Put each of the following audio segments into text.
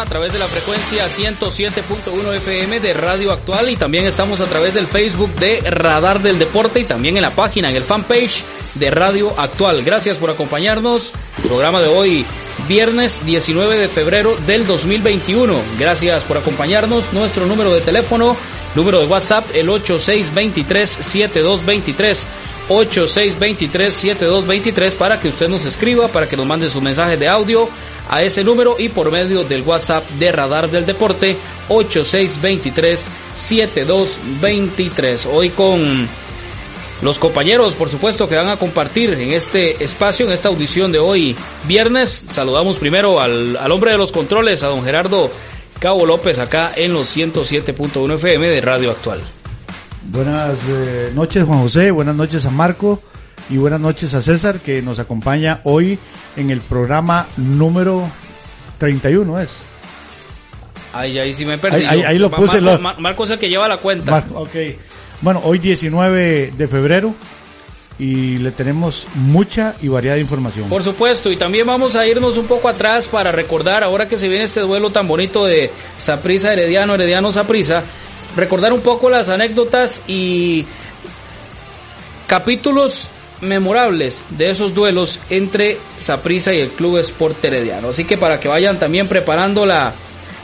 A través de la frecuencia 107.1 FM de Radio Actual y también estamos a través del Facebook de Radar del Deporte y también en la página, en el fanpage de Radio Actual. Gracias por acompañarnos. Programa de hoy, viernes 19 de febrero del 2021. Gracias por acompañarnos. Nuestro número de teléfono, número de WhatsApp, el 8623-7223. 8623-7223 para que usted nos escriba, para que nos mande su mensaje de audio a ese número y por medio del WhatsApp de Radar del Deporte 8623-7223. Hoy con los compañeros, por supuesto, que van a compartir en este espacio, en esta audición de hoy viernes. Saludamos primero al, al hombre de los controles, a don Gerardo Cabo López, acá en los 107.1 FM de Radio Actual. Buenas eh, noches Juan José, buenas noches a Marco y buenas noches a César que nos acompaña hoy en el programa número 31 es. Ay, ahí sí me perdí. Ahí, ahí, ahí lo puse. Marco, lo- Ma- Marco es el que lleva la cuenta. Mar- ok. Bueno, hoy 19 de febrero y le tenemos mucha y variada información. Por supuesto, y también vamos a irnos un poco atrás para recordar, ahora que se viene este duelo tan bonito de Saprisa Herediano, Herediano Saprisa, recordar un poco las anécdotas y capítulos memorables de esos duelos entre Saprisa y el Club Sport Herediano. Así que para que vayan también preparando la,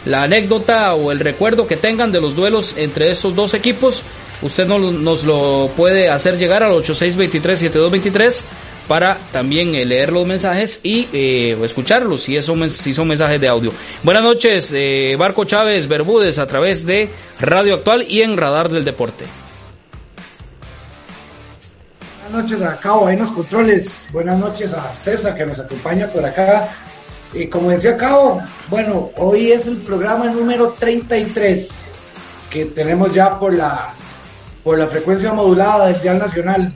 la anécdota o el recuerdo que tengan de los duelos entre estos dos equipos, usted no- nos lo puede hacer llegar al 8623-7223 para también eh, leer los mensajes y eh, escucharlos si, mens- si son mensajes de audio. Buenas noches, eh, Barco Chávez Bermúdez a través de Radio Actual y en Radar del Deporte. Buenas noches a Cabo, ahí en controles. Buenas noches a César que nos acompaña por acá. Y como decía Cabo, bueno, hoy es el programa número 33 que tenemos ya por la, por la frecuencia modulada del Dial Nacional.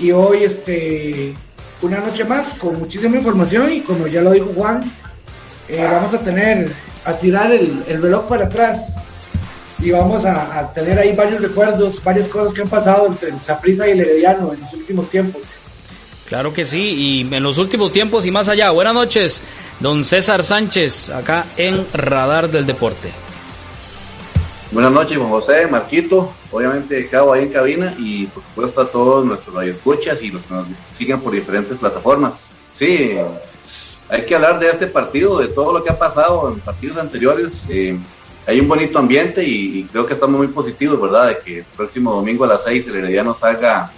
Y hoy, este, una noche más con muchísima información y como ya lo dijo Juan, eh, vamos a tener, a tirar el, el reloj para atrás y vamos a, a tener ahí varios recuerdos, varias cosas que han pasado entre el Saprissa y el Herediano en los últimos tiempos. Claro que sí, y en los últimos tiempos y más allá. Buenas noches, don César Sánchez, acá en Radar del Deporte. Buenas noches, Juan José, Marquito, obviamente Cabo ahí en cabina y por supuesto a todos nuestros radioescuchas y los que nos siguen por diferentes plataformas. Sí, hay que hablar de este partido, de todo lo que ha pasado en partidos anteriores. eh, hay un bonito ambiente y, creo que estamos muy positivos, ¿verdad? De que el próximo domingo a las 6 el Herediano salga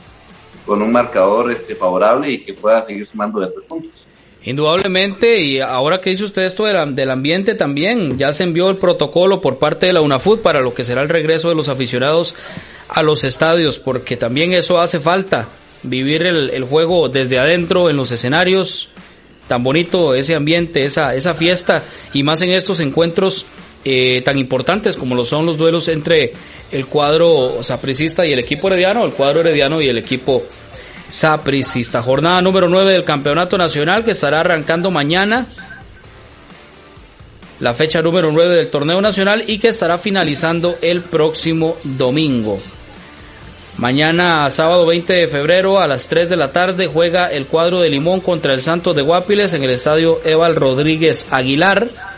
con un marcador este, favorable y que pueda seguir sumando de tres puntos. Indudablemente, y ahora que dice usted esto del ambiente también, ya se envió el protocolo por parte de la UNAFUT para lo que será el regreso de los aficionados a los estadios, porque también eso hace falta, vivir el, el juego desde adentro, en los escenarios, tan bonito ese ambiente, esa, esa fiesta, y más en estos encuentros eh, tan importantes como lo son los duelos entre el cuadro sapricista y el equipo herediano, el cuadro herediano y el equipo sapricista. Jornada número 9 del Campeonato Nacional que estará arrancando mañana. La fecha número 9 del torneo nacional y que estará finalizando el próximo domingo. Mañana, sábado 20 de febrero, a las 3 de la tarde, juega el cuadro de Limón contra el Santos de Guapiles en el estadio Eval Rodríguez Aguilar.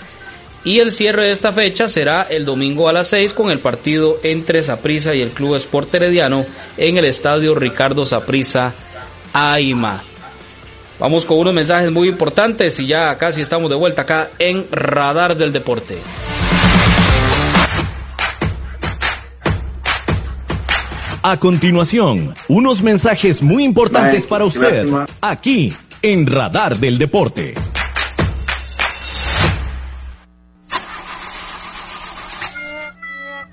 Y el cierre de esta fecha será el domingo a las 6 con el partido entre Saprissa y el Club Sport Herediano en el estadio Ricardo Saprissa Aima. Vamos con unos mensajes muy importantes y ya casi estamos de vuelta acá en Radar del Deporte. A continuación, unos mensajes muy importantes para usted, lástima. aquí en Radar del Deporte.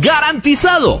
¡Garantizado!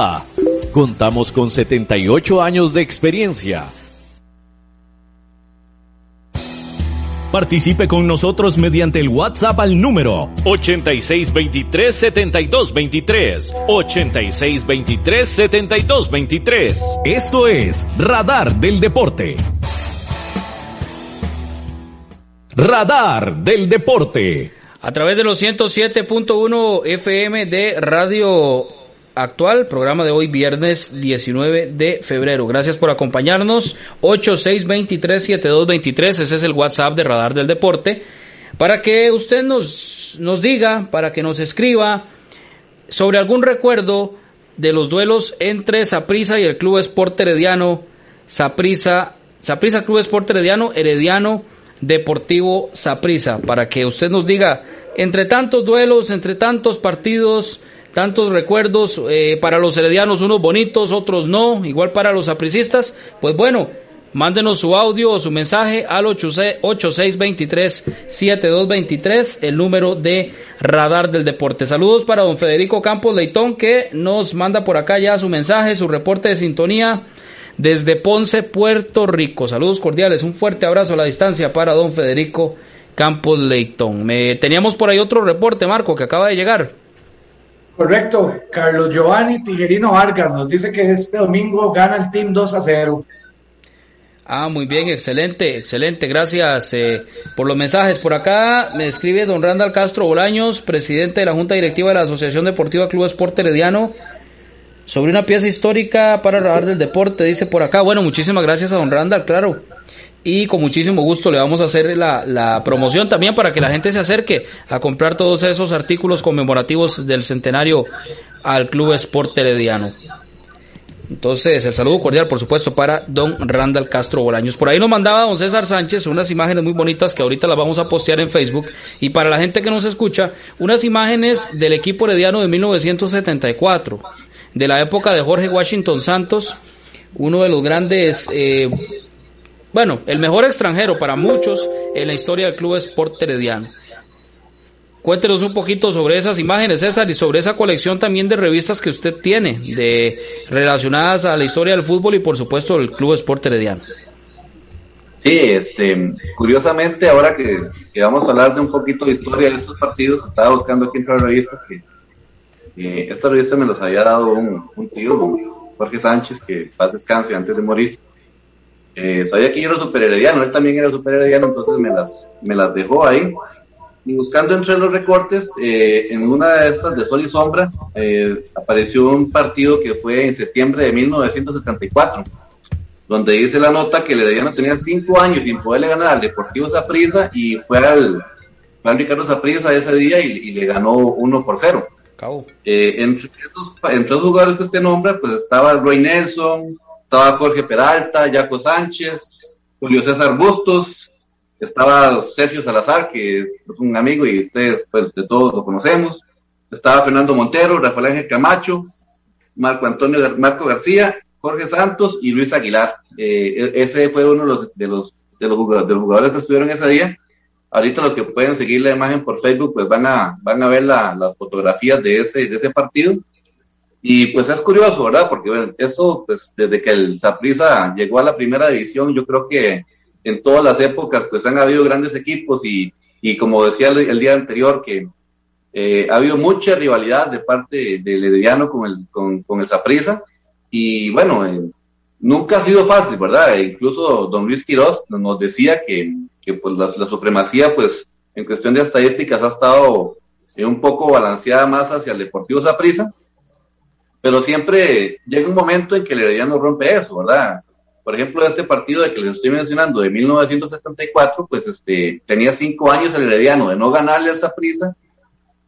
Contamos con 78 años de experiencia. Participe con nosotros mediante el WhatsApp al número 8623-7223. 8623-7223. Esto es Radar del Deporte. Radar del Deporte. A través de los 107.1 FM de Radio actual, programa de hoy viernes 19 de febrero. Gracias por acompañarnos. 86237223, ese es el WhatsApp de Radar del Deporte, para que usted nos, nos diga, para que nos escriba sobre algún recuerdo de los duelos entre Saprisa y el Club Sport Herediano, Saprisa, Saprisa Club Sport Herediano, Herediano Deportivo Saprisa, para que usted nos diga entre tantos duelos, entre tantos partidos, tantos recuerdos eh, para los heredianos, unos bonitos, otros no, igual para los apricistas, pues bueno, mándenos su audio o su mensaje al 8623-7223, el número de Radar del Deporte. Saludos para don Federico Campos Leitón que nos manda por acá ya su mensaje, su reporte de sintonía desde Ponce, Puerto Rico. Saludos cordiales, un fuerte abrazo a la distancia para don Federico Campos Leitón. Me, teníamos por ahí otro reporte, Marco, que acaba de llegar. Correcto, Carlos Giovanni Tijerino Vargas nos dice que este domingo gana el Team 2 a 0. Ah, muy bien, excelente, excelente, gracias eh, por los mensajes. Por acá me escribe don Randall Castro Bolaños, presidente de la Junta Directiva de la Asociación Deportiva Club Sport Herediano, sobre una pieza histórica para hablar del deporte, dice por acá. Bueno, muchísimas gracias a don Randall, claro y con muchísimo gusto le vamos a hacer la, la, promoción también para que la gente se acerque a comprar todos esos artículos conmemorativos del centenario al Club Sport Herediano. Entonces, el saludo cordial, por supuesto, para don Randall Castro Bolaños. Por ahí nos mandaba don César Sánchez unas imágenes muy bonitas que ahorita las vamos a postear en Facebook. Y para la gente que nos escucha, unas imágenes del equipo herediano de 1974, de la época de Jorge Washington Santos, uno de los grandes, eh, bueno, el mejor extranjero para muchos en la historia del Club Sport Herediano. Cuéntenos un poquito sobre esas imágenes, César, y sobre esa colección también de revistas que usted tiene, de relacionadas a la historia del fútbol y por supuesto el Club Sport Herediano. Sí, este, curiosamente ahora que, vamos a hablar de un poquito de historia de estos partidos, estaba buscando aquí entre las revistas que esta revista me los había dado un, tío, Jorge Sánchez, que paz descanse antes de morir. Eh, sabía que yo era super herediano, él también era super herediano, entonces me las, me las dejó ahí y buscando entre los recortes, eh, en una de estas de Sol y Sombra, eh, apareció un partido que fue en septiembre de 1974, donde dice la nota que el Herediano tenía cinco años sin poderle ganar al Deportivo Zaprisa y fue al, fue Ricardo Zaprisa ese día y, le ganó uno por cero. Eh, entre, estos, entre los jugadores que usted nombra, pues estaba Roy Nelson, estaba Jorge Peralta, Jaco Sánchez, Julio César Bustos, estaba Sergio Salazar, que es un amigo y ustedes pues, de todos lo conocemos, estaba Fernando Montero, Rafael Ángel Camacho, Marco Antonio Marco García, Jorge Santos y Luis Aguilar. Eh, e-, ese fue uno de los, de los, de los, jugadores, que estuvieron ese día. Ahorita los que pueden seguir la imagen por Facebook, pues van a, van a ver las fotografías de ese, de ese partido. Y pues es curioso, ¿verdad? Porque bueno, eso, pues desde que el Saprissa llegó a la primera división, yo creo que en todas las épocas pues han habido grandes equipos y, y como decía el, día anterior que eh, ha habido mucha rivalidad de parte del Herediano con el, con, el Saprissa y bueno, eh, nunca ha sido fácil, ¿verdad? E incluso don Luis Quiroz nos decía que, que pues la, supremacía pues en cuestión de estadísticas ha estado eh, un poco balanceada más hacia el Deportivo Saprissa, pero siempre llega un momento en que el Herediano rompe eso, ¿verdad? por ejemplo, este partido de que les estoy mencionando de 1974, pues este, tenía cinco años el Herediano de no ganarle al Saprissa,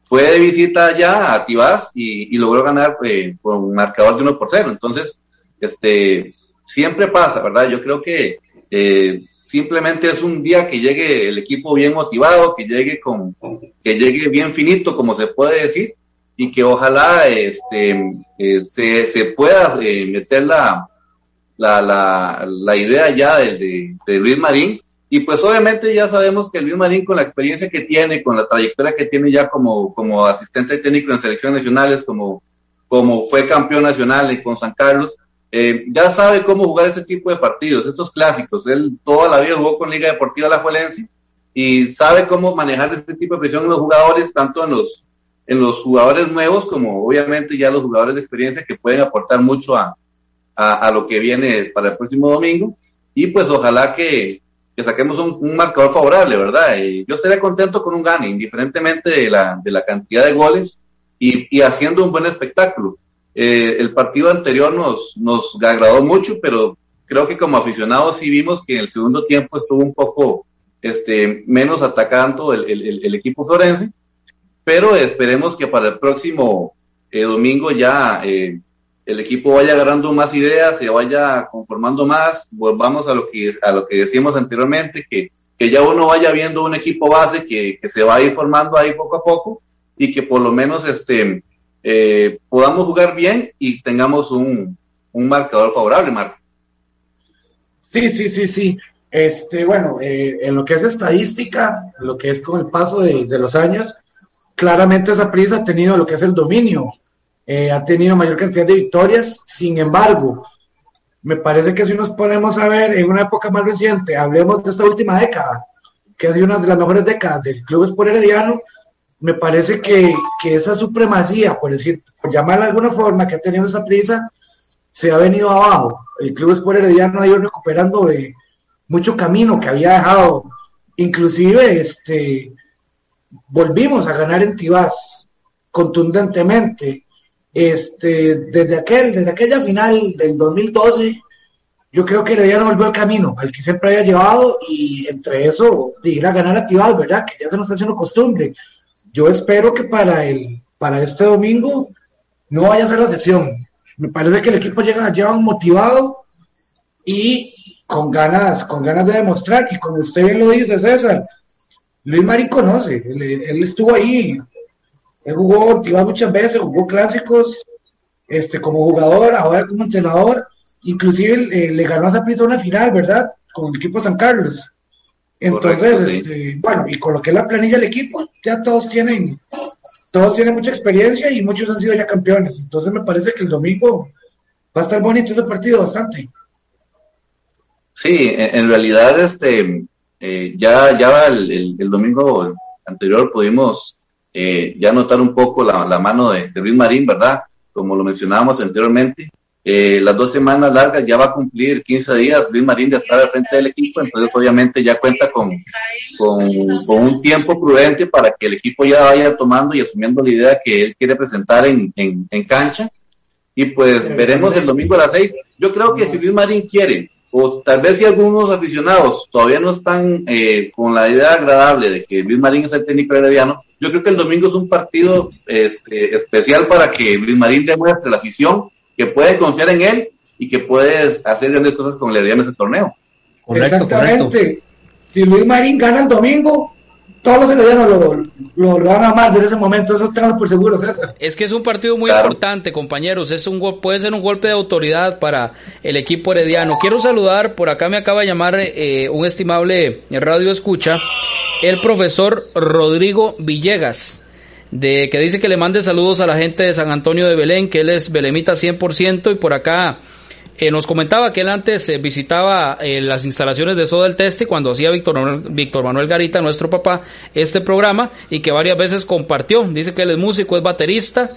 fue de visita allá a Tibás y, logró ganar eh, con un marcador de 1 por 0. Entonces, este, siempre pasa, ¿verdad? Yo creo que eh, simplemente es un día que llegue el equipo bien motivado, que llegue con, que llegue bien finito, como se puede decir, y que ojalá este, eh, se, se pueda meter la, la, la, la idea ya de, de, Luis Marín. Y pues obviamente ya sabemos que Luis Marín con la experiencia que tiene, con la trayectoria que tiene ya como, como asistente técnico en selecciones nacionales, como, como fue campeón nacional con San Carlos, eh, ya sabe cómo jugar este tipo de partidos, estos clásicos. Él toda la vida jugó con Liga Deportiva La Juelense y sabe cómo manejar este tipo de presión en los jugadores, tanto en los, en los jugadores nuevos como obviamente ya los jugadores de experiencia que pueden aportar mucho a, a, lo que viene para el próximo domingo. Y pues ojalá que, saquemos un, marcador favorable, ¿verdad? Y yo estaría contento con un gane, indiferentemente de la, de la cantidad de goles y, haciendo un buen espectáculo. Eh, el partido anterior nos, nos agradó mucho, pero creo que como aficionados sí vimos que en el segundo tiempo estuvo un poco este, menos atacando el, el, equipo florense, pero esperemos que para el próximo eh, domingo ya eh, el equipo vaya agarrando más ideas, se vaya conformando más, volvamos a lo que, a lo que decíamos anteriormente, que, que ya uno vaya viendo un equipo base que, que, se va a ir formando ahí poco a poco y que por lo menos este, eh, podamos jugar bien y tengamos un, un marcador favorable, Marco. Sí, sí, sí, sí. Este, bueno, eh, en lo que es estadística, lo que es con el paso de, de los años, claramente esa prisa ha tenido lo que es el dominio eh, ha tenido mayor cantidad de victorias. Sin embargo, me parece que si nos ponemos a ver en una época más reciente, hablemos de esta última década, que ha sido una de las mejores décadas del Club Sport Herediano, me parece que, que, esa supremacía, por decir, por llamarla de alguna forma, que ha tenido esa prisa, se ha venido abajo. El Club Sport Herediano ha ido recuperando mucho camino que había dejado. Inclusive, este, volvimos a ganar en Tibás contundentemente este, desde, aquel, desde aquella final del 2012, yo creo que no volvió al camino al que siempre había llevado y entre eso de ir a ganar a ¿verdad? Que ya se nos está haciendo costumbre. Yo espero que para, el, para este domingo no vaya a ser la excepción. Me parece que el equipo llega, lleva motivado y con ganas, con ganas de demostrar. Y como usted bien lo dice, César, Luis Marín conoce, él, estuvo ahí, él jugó motivado muchas veces, jugó clásicos, este, como jugador, ahora como entrenador, inclusive eh, le ganó a Zaprisa una final, ¿verdad? Con el equipo San Carlos. Entonces, este, bueno, y con lo que es la planilla del equipo, ya todos tienen, todos tienen mucha experiencia y muchos han sido ya campeones. Entonces me parece que el domingo va a estar bonito ese partido bastante. Sí, en realidad este eh, ya ya el, domingo anterior pudimos eh, ya notar un poco la, mano de, de Luis Marín, ¿verdad? Como lo mencionábamos anteriormente, eh, las dos semanas largas ya va a cumplir 15 días. Luis Marín ya está al frente del equipo, entonces obviamente ya cuenta con, con, un tiempo prudente para que el equipo ya vaya tomando y asumiendo la idea que él quiere presentar en, en, en cancha. Y pues veremos el domingo a las 6. Yo creo que si Luis Marín quiere, o tal vez si algunos aficionados todavía no están eh, con la idea agradable de que Luis Marín es el técnico herediano, yo creo que el domingo es un partido este, especial para que Luis Marín demuestre la afición que puede confiar en él y que puedes hacer grandes cosas con el en ese torneo. Exactamente. Si Luis Marín gana el domingo, todos los heredianos lo, lo, lo, van a amar en ese momento, eso tengo por seguro, César. Es que es un partido muy importante, compañeros, es un puede ser un golpe de autoridad para el equipo herediano. Quiero saludar, por acá me acaba de llamar eh, un estimable radio escucha, el profesor Rodrigo Villegas de que dice que le mande saludos a la gente de San Antonio de Belén, que él es belemita 100% y por acá eh, nos comentaba que él antes eh, visitaba eh, las instalaciones de Soda del Teste cuando hacía Víctor Manuel, Víctor Manuel Garita, nuestro papá, este programa y que varias veces compartió. Dice que él es músico, es baterista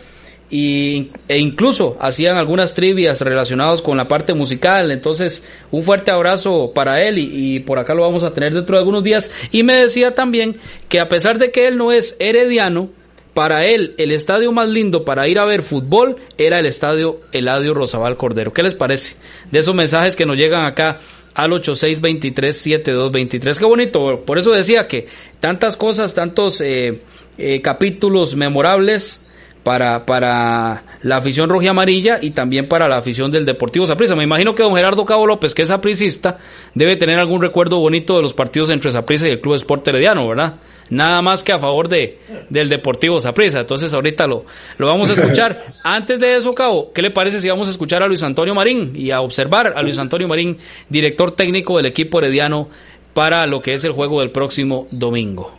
y, e incluso hacían algunas trivias relacionadas con la parte musical. Entonces, un fuerte abrazo para él y, por acá lo vamos a tener dentro de algunos días. Y me decía también que a pesar de que él no es herediano, para él el estadio más lindo para ir a ver fútbol era el estadio Eladio Rosabal Cordero. ¿Qué les parece? De esos mensajes que nos llegan acá al 8623-7223. Qué bonito, por eso decía que tantas cosas, tantos eh, eh, capítulos memorables para, para la afición roja y amarilla y también para la afición del Deportivo Saprissa. Me imagino que don Gerardo Cabo López, que es sapricista, debe tener algún recuerdo bonito de los partidos entre Saprissa y el Club Sport Herediano, ¿verdad? Nada más que a favor de, del Deportivo Saprissa. Entonces ahorita lo, lo vamos a escuchar. Antes de eso, Cabo, ¿qué le parece si vamos a escuchar a Luis Antonio Marín y a observar a Luis Antonio Marín, director técnico del equipo herediano, para lo que es el juego del próximo domingo?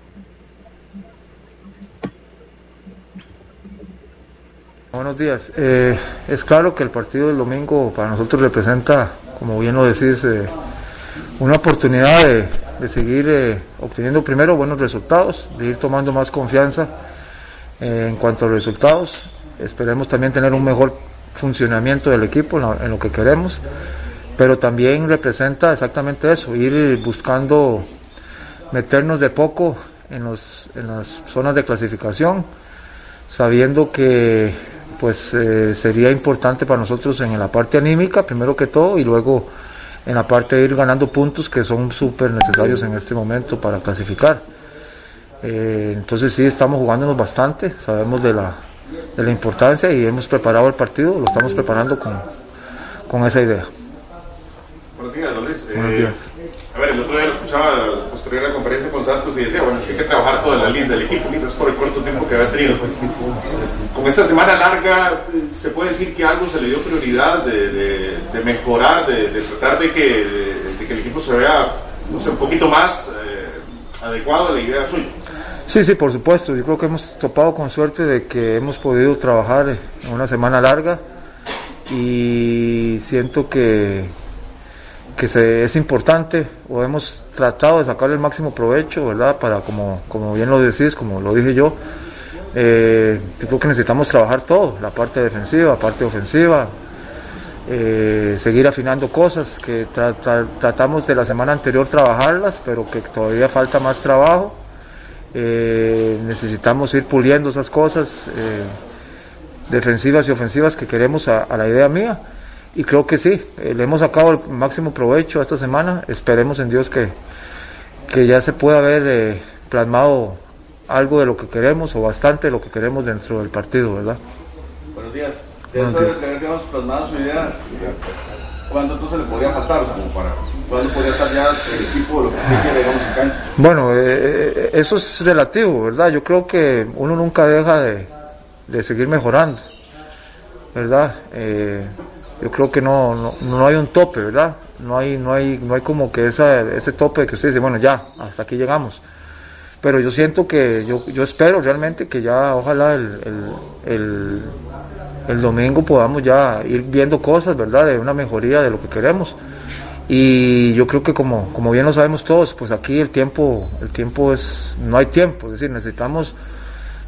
Buenos días. Eh, es claro que el partido del domingo para nosotros representa, como bien lo decís, eh, una oportunidad de, de seguir eh, obteniendo primero buenos resultados, de ir tomando más confianza eh, en cuanto a resultados. Esperemos también tener un mejor funcionamiento del equipo en lo, que queremos, pero también representa exactamente eso, ir buscando meternos de poco en, los, en las zonas de clasificación, sabiendo que pues eh, sería importante para nosotros en la parte anímica, primero que todo, y luego en la parte de ir ganando puntos que son súper necesarios en este momento para clasificar. Eh, entonces sí, estamos jugándonos bastante, sabemos de la, de la importancia y hemos preparado el partido, lo estamos preparando con, con esa idea. Buenos días, Luis. Buenos eh, días. A ver, el otro día lo escuchaba a la conferencia con Santos y decía, bueno, es que hay que trabajar toda la línea del equipo, quizás por el corto tiempo que había tenido. Con esta semana larga, ¿se puede decir que algo se le dio prioridad de, de, mejorar, de, tratar de que, que, el equipo se vea, no sé, un poquito más eh, adecuado a la idea suya? Sí, sí, por supuesto. Yo creo que hemos topado con suerte de que hemos podido trabajar en una semana larga y siento que que es importante o hemos tratado de sacar el máximo provecho, ¿verdad? Para, como, como bien lo decís, como lo dije yo, eh, creo que necesitamos trabajar todo, la parte defensiva, la parte ofensiva, eh, seguir afinando cosas que tratamos de la semana anterior trabajarlas, pero que todavía falta más trabajo. Eh, necesitamos ir puliendo esas cosas eh, defensivas y ofensivas que queremos a la idea mía y creo que sí, eh, le hemos sacado el máximo provecho esta semana. Esperemos en Dios que, que ya se pueda haber eh, plasmado algo de lo que queremos o bastante de lo que queremos dentro del partido, ¿verdad? Buenos días. De haber digamos, plasmado su idea, ¿cuándo entonces le podría faltar? Como para, ¿Cuándo podría estar ya el equipo, lo que usted quiere, digamos, en cancha? Bueno, eh, eh, eso es relativo, ¿verdad? Yo creo que uno nunca deja de, de seguir mejorando, ¿verdad? Eh, yo creo que no, no, no, hay un tope, ¿verdad? No hay, no hay, no hay como que esa, ese tope que usted dice, bueno, ya, hasta aquí llegamos. Pero yo siento que, yo, yo espero realmente que ya, ojalá el, el, el, el domingo podamos ya ir viendo cosas, ¿verdad? De una mejoría de lo que queremos. Y yo creo que como, como bien lo sabemos todos, pues aquí el tiempo, el tiempo es, no hay tiempo, es decir, necesitamos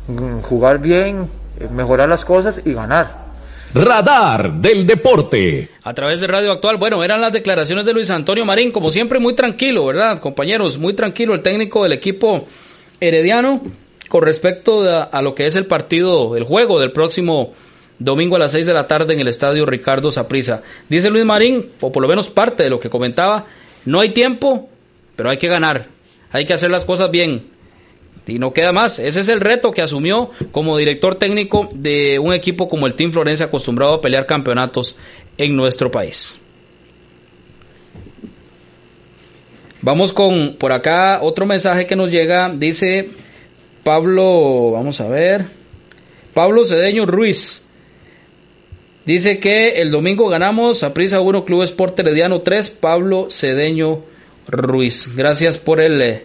mm, jugar bien, eh, mejorar las cosas y ganar. Radar del Deporte. A través de Radio Actual, bueno, eran las declaraciones de Luis Antonio Marín, como siempre muy tranquilo, ¿verdad, compañeros? Muy tranquilo el técnico del equipo herediano con respecto a, lo que es el partido, el juego del próximo domingo a las 6 de la tarde en el estadio Ricardo Saprisa. Dice Luis Marín, o por lo menos parte de lo que comentaba, no hay tiempo, pero hay que ganar, hay que hacer las cosas bien. Y no queda más. Ese es el reto que asumió como director técnico de un equipo como el Team Florencia acostumbrado a pelear campeonatos en nuestro país. Vamos con por acá otro mensaje que nos llega. Dice Pablo, vamos a ver. Pablo Cedeño Ruiz. Dice que el domingo ganamos a Prisa 1 Club Sport Herediano 3. Pablo Cedeño Ruiz. Gracias por el eh,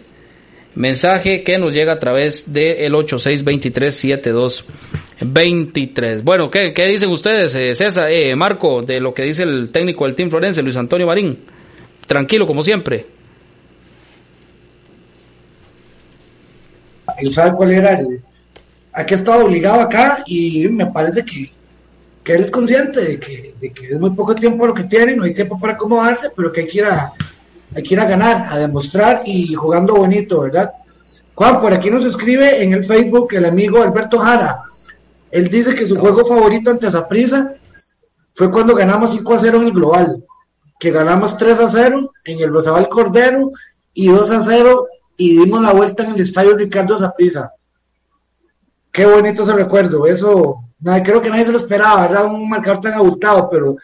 mensaje que nos llega a través del 86237223. Bueno, ¿qué, ¿qué, dicen ustedes, eh, César, eh, Marco, de lo que dice el técnico del Team Florense, Luis Antonio Marín? Tranquilo, como siempre. Él sabe cuál era el. a qué obligado acá y me parece que, que él es consciente de que, de que es muy poco tiempo lo que tiene, no hay tiempo para acomodarse, pero que hay que ir a hay que ir a ganar, a demostrar y jugando bonito, ¿verdad? Juan, por aquí nos escribe en el Facebook el amigo Alberto Jara. Él dice que su juego favorito ante Zaprisa fue cuando ganamos 5 a 0 en el global, que ganamos 3 a 0 en el Rosabal Cordero y 2 a 0 y dimos la vuelta en el estadio Ricardo Zaprisa. Qué bonito ese recuerdo, eso creo que nadie se lo esperaba, ¿verdad? Un marcador tan abultado, pero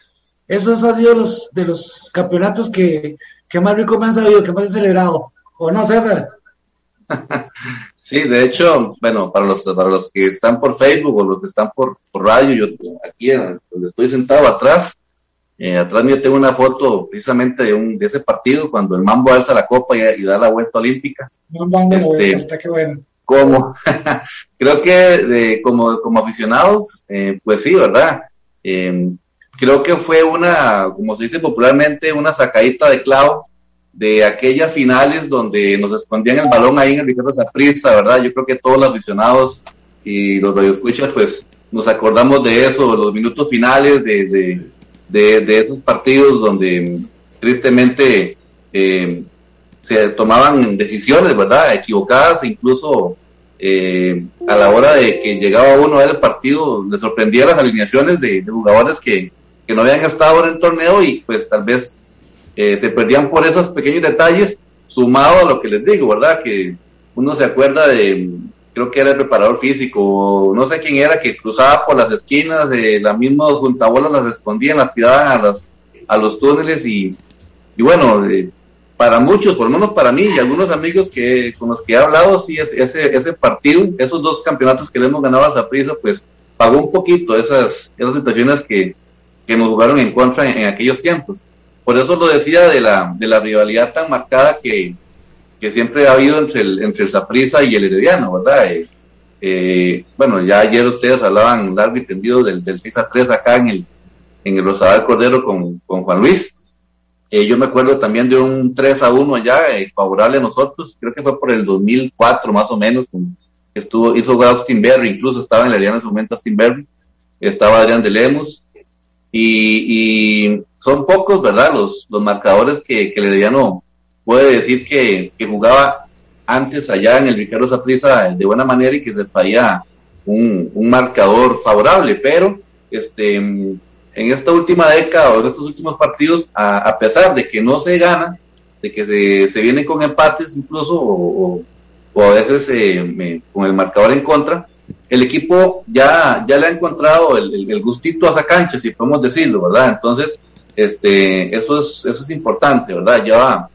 esos han sido los de los campeonatos que, ¿Qué más rico me han sabido? ¿Qué más he celebrado? ¿O no, César? Sí, de hecho, bueno, para los, para los que están por Facebook o los que están por, radio, yo aquí donde estoy sentado atrás, eh, atrás mío tengo una foto precisamente de, un, de ese partido cuando el Mambo alza la copa y, da la vuelta olímpica. este, está qué bueno. Como, creo que de, como, como aficionados, eh, pues sí, ¿verdad? Eh, creo que fue una, como se dice popularmente, una sacadita de clavo de aquellas finales donde nos escondían el balón ahí en el Ricardo Zaprisa, ¿verdad? Yo creo que todos los aficionados y los radioescuchas, pues nos acordamos de eso, los minutos finales de, de, esos partidos donde tristemente eh, se tomaban decisiones, ¿verdad? Equivocadas, incluso eh, a la hora de que llegaba uno a ver el partido, le sorprendía las alineaciones de jugadores que, que no habían estado en el torneo y pues tal vez eh, se perdían por esos pequeños detalles, sumado a lo que les digo, ¿verdad? Que uno se acuerda de, creo que era el preparador físico, no sé quién era, que cruzaba por las esquinas, de la misma juntabolas las escondían, las tiraban a los, a los túneles y, y bueno, eh, para muchos, por lo menos para mí y algunos amigos que con los que he hablado, sí, ese, ese partido, esos dos campeonatos que le hemos ganado a Zaprisa, pues pagó un poquito esas, esas situaciones que, que nos jugaron en contra en, aquellos tiempos. Por eso lo decía de la, de la rivalidad tan marcada que, que siempre ha habido entre el, entre el Saprissa y el Herediano, ¿verdad? Eh, eh, bueno, ya ayer ustedes hablaban largo y tendido del, del 6 a 3 acá en el, en el Rosabal Cordero con, con Juan Luis. Eh, yo me acuerdo también de un 3 a 1 allá, favorable a nosotros, creo que fue por el 2004 más o menos, estuvo, hizo Austin Berry, incluso estaba en el Herediano en ese momento Austin Berry, estaba Adrián de Lemos, y, son pocos, ¿verdad? Los, los marcadores que, que puede decir que, jugaba antes allá en el Ricardo Zaprisa de buena manera y que se traía un, un marcador favorable, pero este en esta última década o en estos últimos partidos, a, pesar de que no se gana, de que se, se vienen con empates incluso o, o, a veces eh, con el marcador en contra, el equipo ya, ya le ha encontrado el, gustito a esa cancha, si podemos decirlo, ¿verdad? Entonces, este, eso es, eso es importante, ¿verdad? Ya,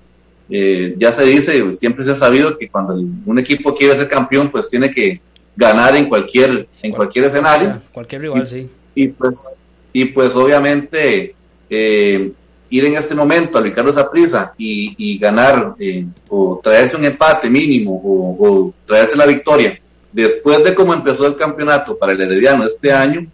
eh, ya se dice, siempre se ha sabido que cuando un equipo quiere ser campeón, pues tiene que ganar en cualquier, en cualquier escenario. Cualquier rival, sí. Y pues, y pues obviamente, eh, ir en este momento a Ricardo Zaprisa y, y ganar eh, o traerse un empate mínimo o, traerse la victoria después de cómo empezó el campeonato para el Herediano este año,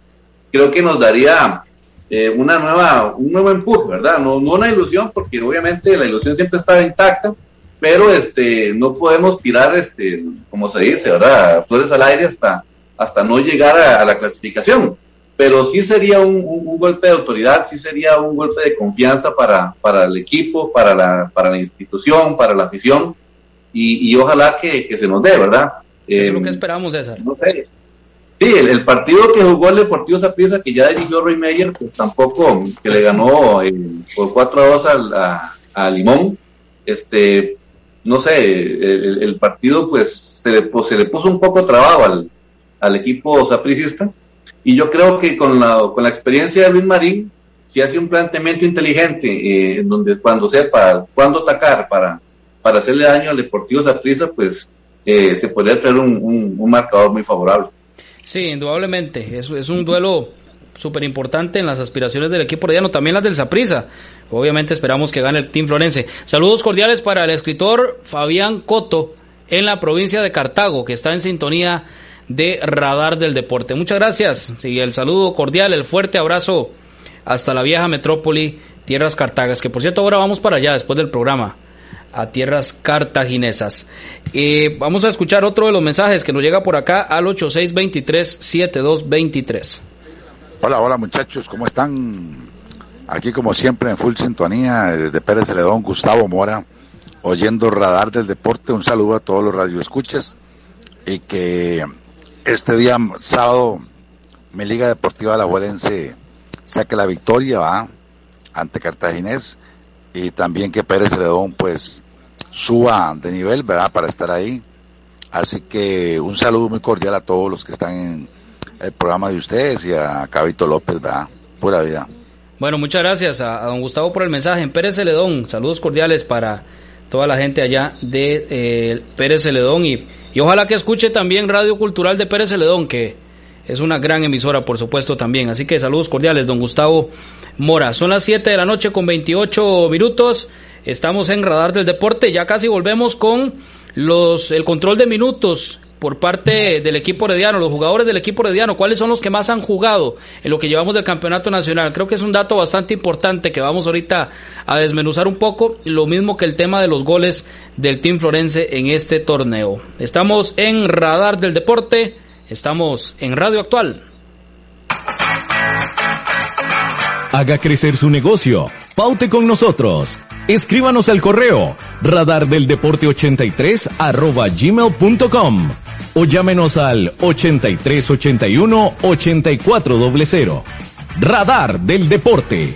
creo que nos daría eh, una nueva, un nuevo empuje, ¿verdad? No, no una ilusión, porque obviamente la ilusión siempre estaba intacta, pero este, no podemos tirar, este, como se dice, ¿verdad? Flores al aire hasta, hasta no llegar a la clasificación pero sí sería un, golpe de autoridad, sí sería un golpe de confianza para, para el equipo, para la, para la institución, para la afición, y, ojalá que, se nos dé, ¿verdad? Es lo que em, esperamos, César. No sé. Sí, el, partido que jugó el Deportivo Zapriza, que ya dirigió Roy Meyer, pues tampoco, que le ganó eh, por 4 a 2 a, Limón, este, no sé, el, partido pues se le, pues, se le puso un poco trabajo al, al equipo sapricista, y yo creo que con la, con la experiencia de Luis Marín, si hace un planteamiento inteligente, eh, en donde cuando sepa cuándo atacar para, para hacerle daño al Deportivo Zaprisa, pues eh, se podría traer un, un, marcador muy favorable. Sí, indudablemente. Es, es un duelo súper importante en las aspiraciones del equipo herediano, también las del Zaprisa. Obviamente esperamos que gane el Team Florense. Saludos cordiales para el escritor Fabián Coto en la provincia de Cartago, que está en sintonía de Radar del Deporte. Muchas gracias. Sí, el saludo cordial, el fuerte abrazo hasta la vieja metrópoli, Tierras Cartagas, que por cierto ahora vamos para allá después del programa, a Tierras Cartaginesas. Eh, vamos a escuchar otro de los mensajes que nos llega por acá al 8623-7223. Hola, hola muchachos, ¿cómo están? Aquí como siempre en full sintonía de Pérez Celedón, Gustavo Mora, oyendo Radar del Deporte. Un saludo a todos los radioescuchas y que este día sábado mi Liga Deportiva La Juelense saque la victoria va ante Cartaginés y también que Pérez Ledón pues suba de nivel verdad para estar ahí. Así que un saludo muy cordial a todos los que están en el programa de ustedes y a Cabito López verdad pura vida. Bueno muchas gracias a, don Gustavo por el mensaje. En Pérez Celedón saludos cordiales para toda la gente allá de eh, Pérez Celedón y y ojalá que escuche también Radio Cultural de Pérez Celedón, que es una gran emisora, por supuesto, también. Así que saludos cordiales, don Gustavo Mora. Son las 7 de la noche con 28 minutos. Estamos en Radar del Deporte. Ya casi volvemos con los el control de minutos por parte del equipo herediano, los jugadores del equipo herediano, cuáles son los que más han jugado en lo que llevamos del campeonato nacional. Creo que es un dato bastante importante que vamos ahorita a desmenuzar un poco, lo mismo que el tema de los goles del Team Florense en este torneo. Estamos en Radar del Deporte, estamos en Radio Actual. Haga crecer su negocio. Paute con nosotros. Escríbanos al correo radardeldeporte83 arroba gmail.com o llámenos al 8381 8400. Radar del Deporte.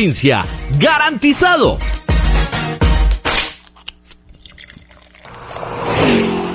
¡Garantizado!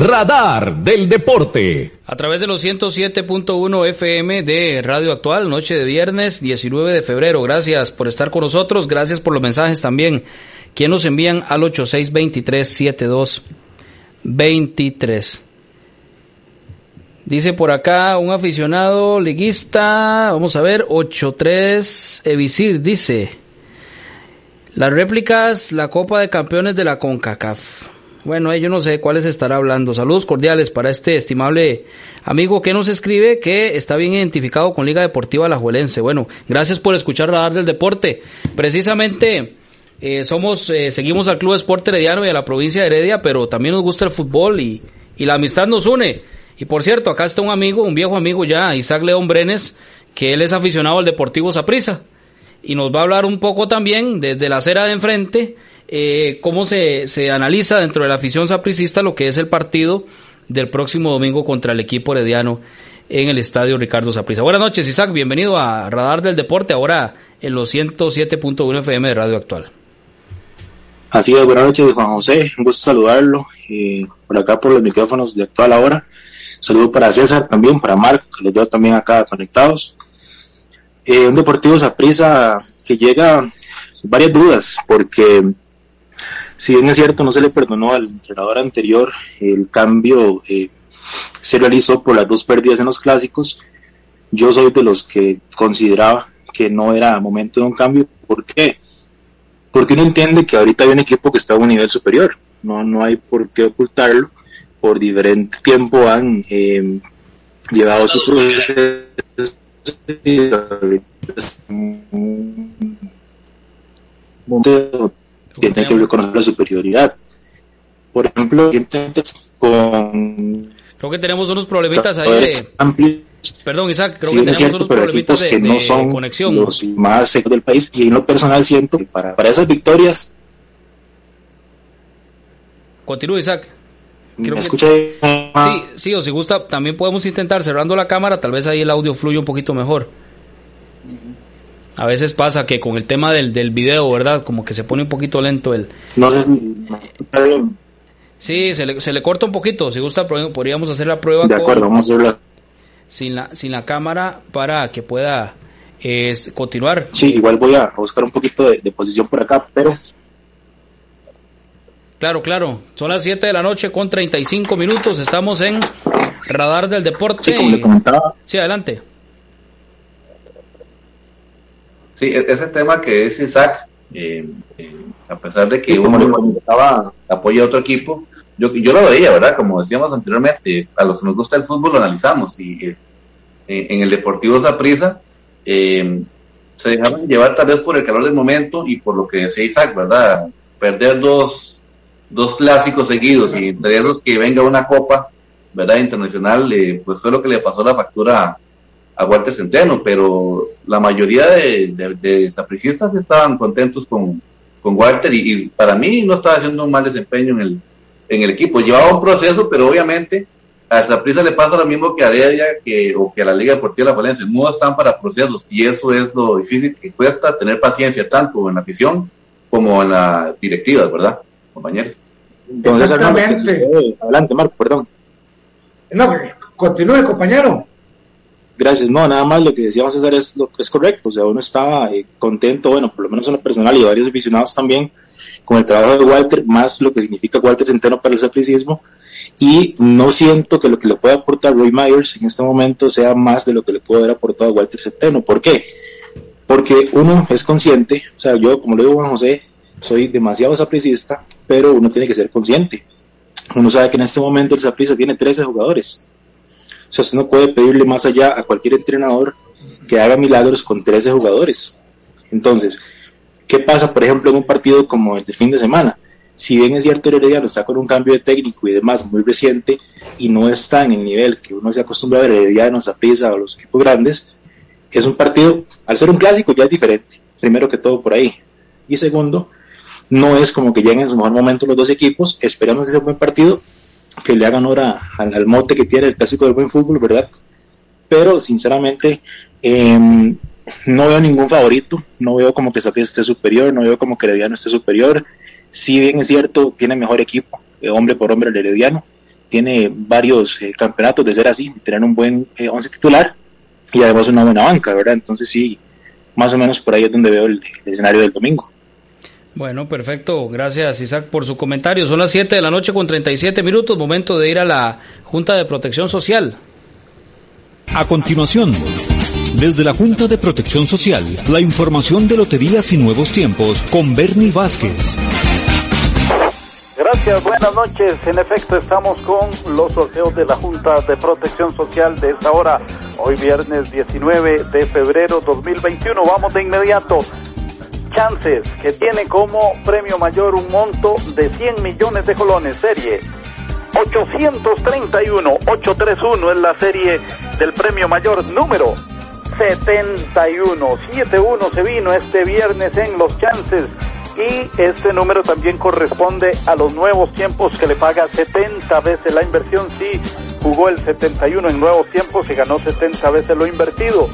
Radar del Deporte. A través de los 107.1 FM de Radio Actual, noche de viernes 19 de febrero. Gracias por estar con nosotros, gracias por los mensajes también que nos envían al 8623-7223. Dice por acá un aficionado liguista, vamos a ver, 83 Evisir, dice, las réplicas, la Copa de Campeones de la CONCACAF. Bueno, yo no sé cuáles estará hablando. Saludos cordiales para este estimable amigo que nos escribe que está bien identificado con Liga Deportiva Alajuelense. Bueno, gracias por escuchar Radar del Deporte. Precisamente eh, somos, eh, seguimos al Club Esporte Herediano y a la provincia de Heredia, pero también nos gusta el fútbol y, la amistad nos une. Y por cierto, acá está un amigo, un viejo amigo ya, Isaac León Brenes, que él es aficionado al Deportivo Saprissa. Y nos va a hablar un poco también desde la acera de enfrente eh, cómo se, se analiza dentro de la afición sapricista lo que es el partido del próximo domingo contra el equipo herediano en el estadio Ricardo Saprissa. Buenas noches, Isaac, bienvenido a Radar del Deporte, ahora en los 107.1 FM de Radio Actual. Así es, buenas noches, Juan José, un gusto saludarlo eh, por acá por los micrófonos de Actual ahora. Saludo para César también, para Marco, que los dos también acá conectados. Eh, un Deportivo Saprissa que llega varias dudas, porque si bien es cierto, no se le perdonó al entrenador anterior, el cambio eh, se realizó por las dos pérdidas en los clásicos. Yo soy de los que consideraba que no era momento de un cambio. ¿Por qué? Porque uno entiende que ahorita hay un equipo que está a un nivel superior. No, no hay por qué ocultarlo. Por diferente tiempo han eh, llevado su proceso tiene que reconocer la superioridad. Por ejemplo, con... Creo que tenemos unos problemitas ahí de... Perdón, Isaac, creo que tenemos unos problemitas de, que no son conexión. los más secos del país y en lo personal siento que para, para esas victorias... Continúa, Isaac. ¿Me escucha? Sí, sí, o si gusta, también podemos intentar cerrando la cámara, tal vez ahí el audio fluye un poquito mejor. A veces pasa que con el tema del, del video, ¿verdad? Como que se pone un poquito lento el... No sé Sí, se le, se le corta un poquito. Si gusta, podríamos hacer la prueba. De acuerdo, vamos a hacerla. Sin la, sin la cámara para que pueda es, continuar. Sí, igual voy a buscar un poquito de, de posición por acá, pero... Claro, claro. Son las 7 de la noche con 35 minutos. Estamos en Radar del Deporte. Sí, como le comentaba. Sí, adelante. Sí, e-, ese tema que es Isaac, eh, eh, a pesar de que Sí, como comentaba, apoya a otro equipo, yo, yo lo veía, ¿verdad? Como decíamos anteriormente, a los que nos gusta el fútbol lo analizamos y eh, en el Deportivo Zaprisa se dejaron llevar tal vez por el calor del momento y por lo que decía Isaac, ¿verdad? Perder dos, dos clásicos seguidos y entre esos que venga una copa, ¿verdad? Internacional, pues fue lo que le pasó la factura a, Walter Centeno, pero la mayoría de, de, de sapricistas estaban contentos con, con Walter y, y para mí no estaba haciendo un mal desempeño en el, en el equipo. Llevaba un proceso, pero obviamente a Saprissa le pasa lo mismo que a Heredia que, o que a la Liga Deportiva de la Valencia. No están para procesos y eso es lo difícil que cuesta tener paciencia tanto en la afición como en la directiva, ¿verdad, compañeros? entonces, Exactamente. adelante, Marco, perdón. No, continúe, compañero. Gracias, no, nada más lo que decía César es, lo, es correcto, o sea, uno estaba eh, contento, bueno, por lo menos en lo personal y varios aficionados también, con el trabajo de Walter, más lo que significa Walter Centeno para el sapricismo, y no siento que lo que le puede aportar Roy Myers en este momento sea más de lo que le puede haber aportado Walter Centeno. ¿Por qué? Porque uno es consciente, o sea, yo, como lo digo Juan José, soy demasiado sapricista, pero uno tiene que ser consciente. Uno sabe que en este momento el Saprissa tiene 13 jugadores. Sea, usted no puede pedirle más allá a cualquier entrenador que haga milagros con 13 jugadores. Entonces, ¿qué pasa, por ejemplo, en un partido como el del fin de semana? Si bien es cierto, Herediano está con un cambio de técnico y demás muy reciente y no está en el nivel que uno se acostumbra a ver Herediano, Saprissa o los equipos grandes, es un partido, al ser un clásico ya es diferente, primero que todo por ahí. Y segundo, no es como que lleguen en su mejor momento los dos equipos, esperamos que sea un buen partido, que le hagan hora al, mote que tiene el clásico del buen fútbol, ¿verdad? Pero sinceramente eh, no veo ningún favorito, no veo como que Saprissa esté superior, no veo como que Herediano esté superior. Si bien es cierto, tiene mejor equipo, eh, hombre por hombre el Herediano, tiene varios eh, campeonatos de ser así, de tener un buen eh, once titular y además una buena banca, ¿verdad? Entonces sí, más o menos por ahí es donde veo el escenario del domingo. Bueno, perfecto. Gracias, Isaac, por su comentario. Son las 7 de la noche con 37 minutos. Momento de ir a la Junta de Protección Social. A continuación, desde la Junta de Protección Social, la información de Loterías y Nuevos Tiempos con Bernie Vázquez. Gracias, buenas noches. En efecto, estamos con los sorteos de la Junta de Protección Social de esta hora, hoy viernes 19 de febrero 2021. Vamos de inmediato. Chances, que tiene como premio mayor un monto de 100 millones de colones, serie 831, 831 es la serie del premio mayor número 71, 71 se vino este viernes en los chances y este número también corresponde a los nuevos tiempos que le paga 70 veces la inversión. Si jugó el 71 en nuevos tiempos y ganó 70 veces lo invertido.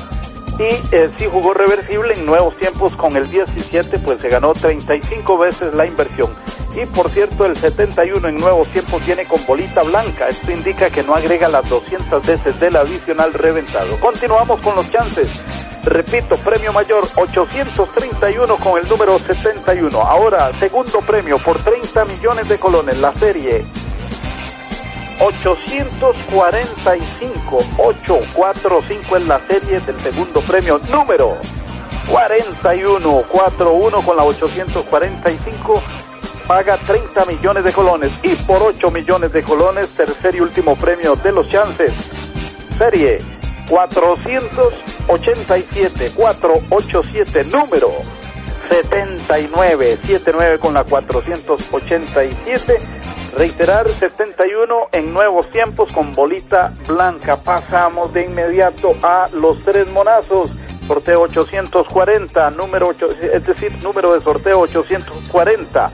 Y eh, si jugó reversible en nuevos tiempos con el 17, pues se ganó 35 veces la inversión. Y por cierto, el 71 en nuevos tiempos viene con bolita blanca. Esto indica que no agrega las 200 veces del adicional reventado. Continuamos con los chances. Repito, premio mayor 831 con el número 71. Ahora, segundo premio por 30 millones de colones, la serie 845, 845 en la serie del segundo premio, número 41, 41 con la 845, paga 30 millones de colones. Y por 8 millones de colones, tercer y último premio de los chances, serie 487, 487, número 79, 79 con la 487, reiterar 71 en nuevos tiempos con bolita blanca. Pasamos de inmediato a los tres monazos. Sorteo 840, número 8, es decir, número de sorteo 840.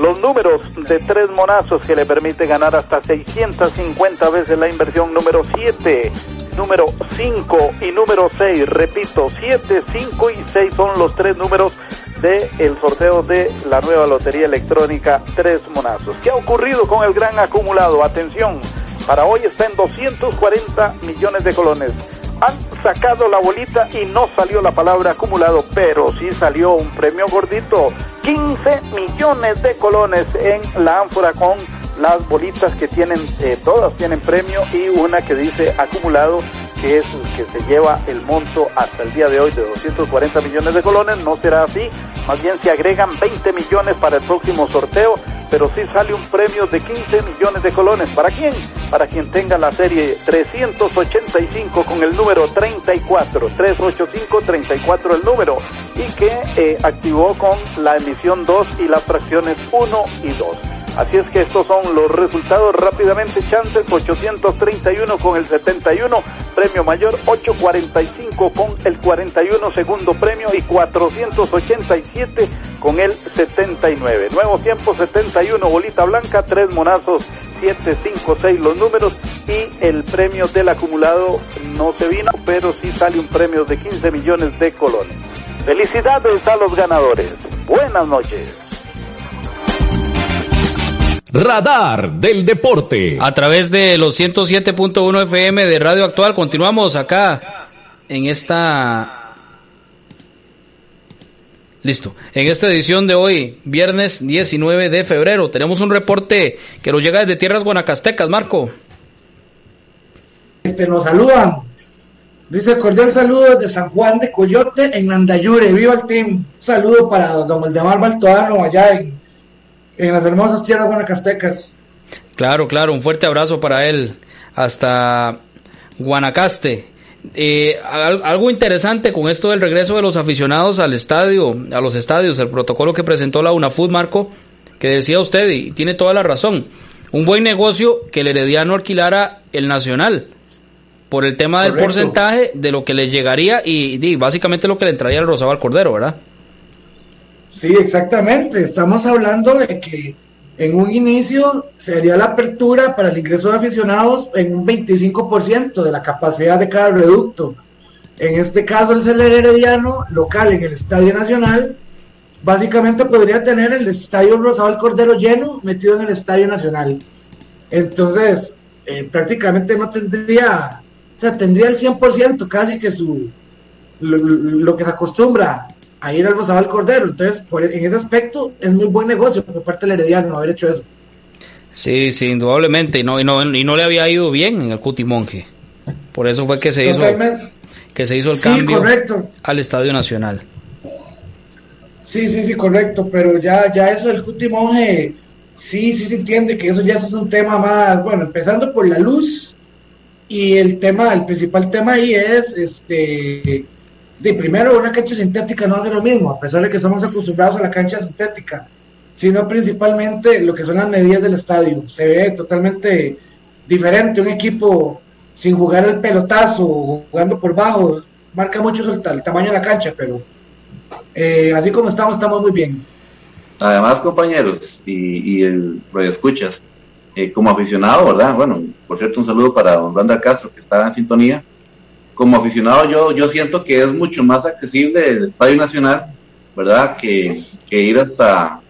Los números de tres monazos que le permite ganar hasta 650 veces la inversión. Número 7, número 5 y número 6. Repito, 7, 5 y 6 son los tres números del el sorteo de la nueva lotería electrónica Tres Monazos. ¿Qué ha ocurrido con el gran acumulado? Atención, para hoy está en 240 millones de colones. Han sacado la bolita y no salió la palabra acumulado, pero sí salió un premio gordito. 15 millones de colones en la ánfora con las bolitas que tienen, eh, todas tienen premio y una que dice acumulado que es que se lleva el monto hasta el día de hoy de 240 millones de colones, no será así, más bien se agregan 20 millones para el próximo sorteo, pero sí sale un premio de 15 millones de colones. ¿Para quién? Para quien tenga la serie 385 con el número 34, 385-34 el número, y que eh, activó con la emisión 2 y las fracciones 1 y 2. Así es que estos son los resultados rápidamente. Chances 831 con el 71, premio mayor 845 con el 41, segundo premio y 487 con el 79. Nuevo tiempo 71, bolita blanca, tres monazos 7, 5, 6 los números y el premio del acumulado no se vino, pero sí sale un premio de 15 millones de colones. Felicidades a los ganadores. Buenas noches. Radar del Deporte. A través de los 107.1 FM de Radio Actual, continuamos acá en esta... Listo. En esta edición de hoy, viernes 19 de febrero, tenemos un reporte que nos llega desde tierras guanacastecas, Marco. Este, nos saludan. Dice cordial saludo desde San Juan de Coyote en Nandayure. Viva el team. Saludo para don Valdemar Baltoano allá en en las hermosas tierras guanacastecas. Claro, claro, un fuerte abrazo para él hasta Guanacaste. Eh, algo interesante con esto del regreso de los aficionados al estadio, a los estadios, el protocolo que presentó la UNAFUT, Marco, que decía usted, y tiene toda la razón, un buen negocio que el Herediano alquilara el Nacional, por el tema del porcentaje de lo que le llegaría y, y, básicamente lo que le entraría al Rosabal Cordero, ¿verdad? Sí, exactamente. Estamos hablando de que en un inicio sería la apertura para el ingreso de aficionados en un 25% de la capacidad de cada reducto. En este caso, el Celer Herediano, local en el Estadio Nacional, básicamente podría tener el Estadio Rosabal Cordero lleno metido en el Estadio Nacional. Entonces, eh, prácticamente no tendría, o sea, tendría el 100% casi que su, lo que se acostumbra a ir al Rosabal Cordero. Entonces, en ese aspecto, es muy buen negocio por parte del Herediano haber hecho eso. Sí, sí, indudablemente. Y no, y no, y no le había ido bien en el Cutimonje. Por eso fue que se hizo que se hizo el cambio al Estadio Nacional. Sí, sí, sí, correcto. Pero ya, ya eso del Cutimonje, sí, sí se entiende que eso ya es un tema más, bueno, empezando por la luz. Y el tema, el principal tema ahí es este de primero una cancha sintética no hace lo mismo, a pesar de que estamos acostumbrados a la cancha sintética, sino principalmente lo que son las medidas del estadio. Se ve totalmente diferente un equipo sin jugar el pelotazo, jugando por bajo, marca mucho el, tamaño de la cancha, pero eh, así como estamos, estamos muy bien. Además, compañeros y, el radio escuchas, eh, como aficionado, ¿verdad? Bueno, por cierto, un saludo para don Branda Castro, que está en sintonía como aficionado yo, yo siento que es mucho más accesible el Estadio Nacional, ¿verdad? Que, ir hasta,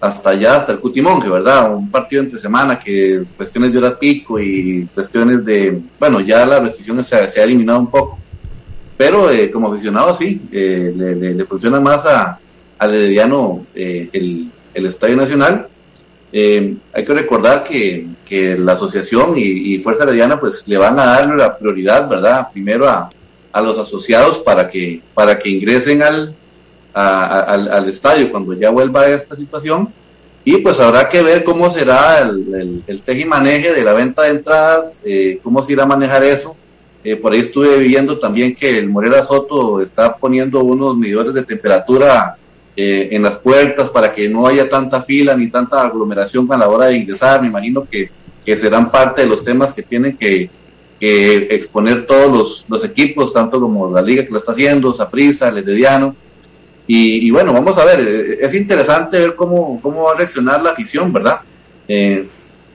hasta allá, hasta el Cutimonje, ¿verdad? Un partido entre semana que cuestiones de hora pico y cuestiones de, bueno, ya la restricción se, se ha eliminado un poco. Pero eh, como aficionado sí, eh, le, funciona más a, al Herediano eh, el, el Estadio Nacional eh, hay que recordar que, que la asociación y, Fuerza Herediana pues le van a dar la prioridad, ¿verdad? Primero a, a los asociados para que, para que ingresen al, al, estadio cuando ya vuelva esta situación. Y pues habrá que ver cómo será el, el, el maneje de la venta de entradas, eh, cómo se irá a manejar eso. Eh, por ahí estuve viendo también que el Morera Soto está poniendo unos medidores de temperatura eh, en las puertas para que no haya tanta fila ni tanta aglomeración a la hora de ingresar. Me imagino que, serán parte de los temas que tienen que, exponer todos los, los, equipos, tanto como la liga que lo está haciendo, Saprisa, el Herediano. Y, bueno, vamos a ver, eh, es interesante ver cómo, cómo va a reaccionar la afición, ¿verdad? Eh,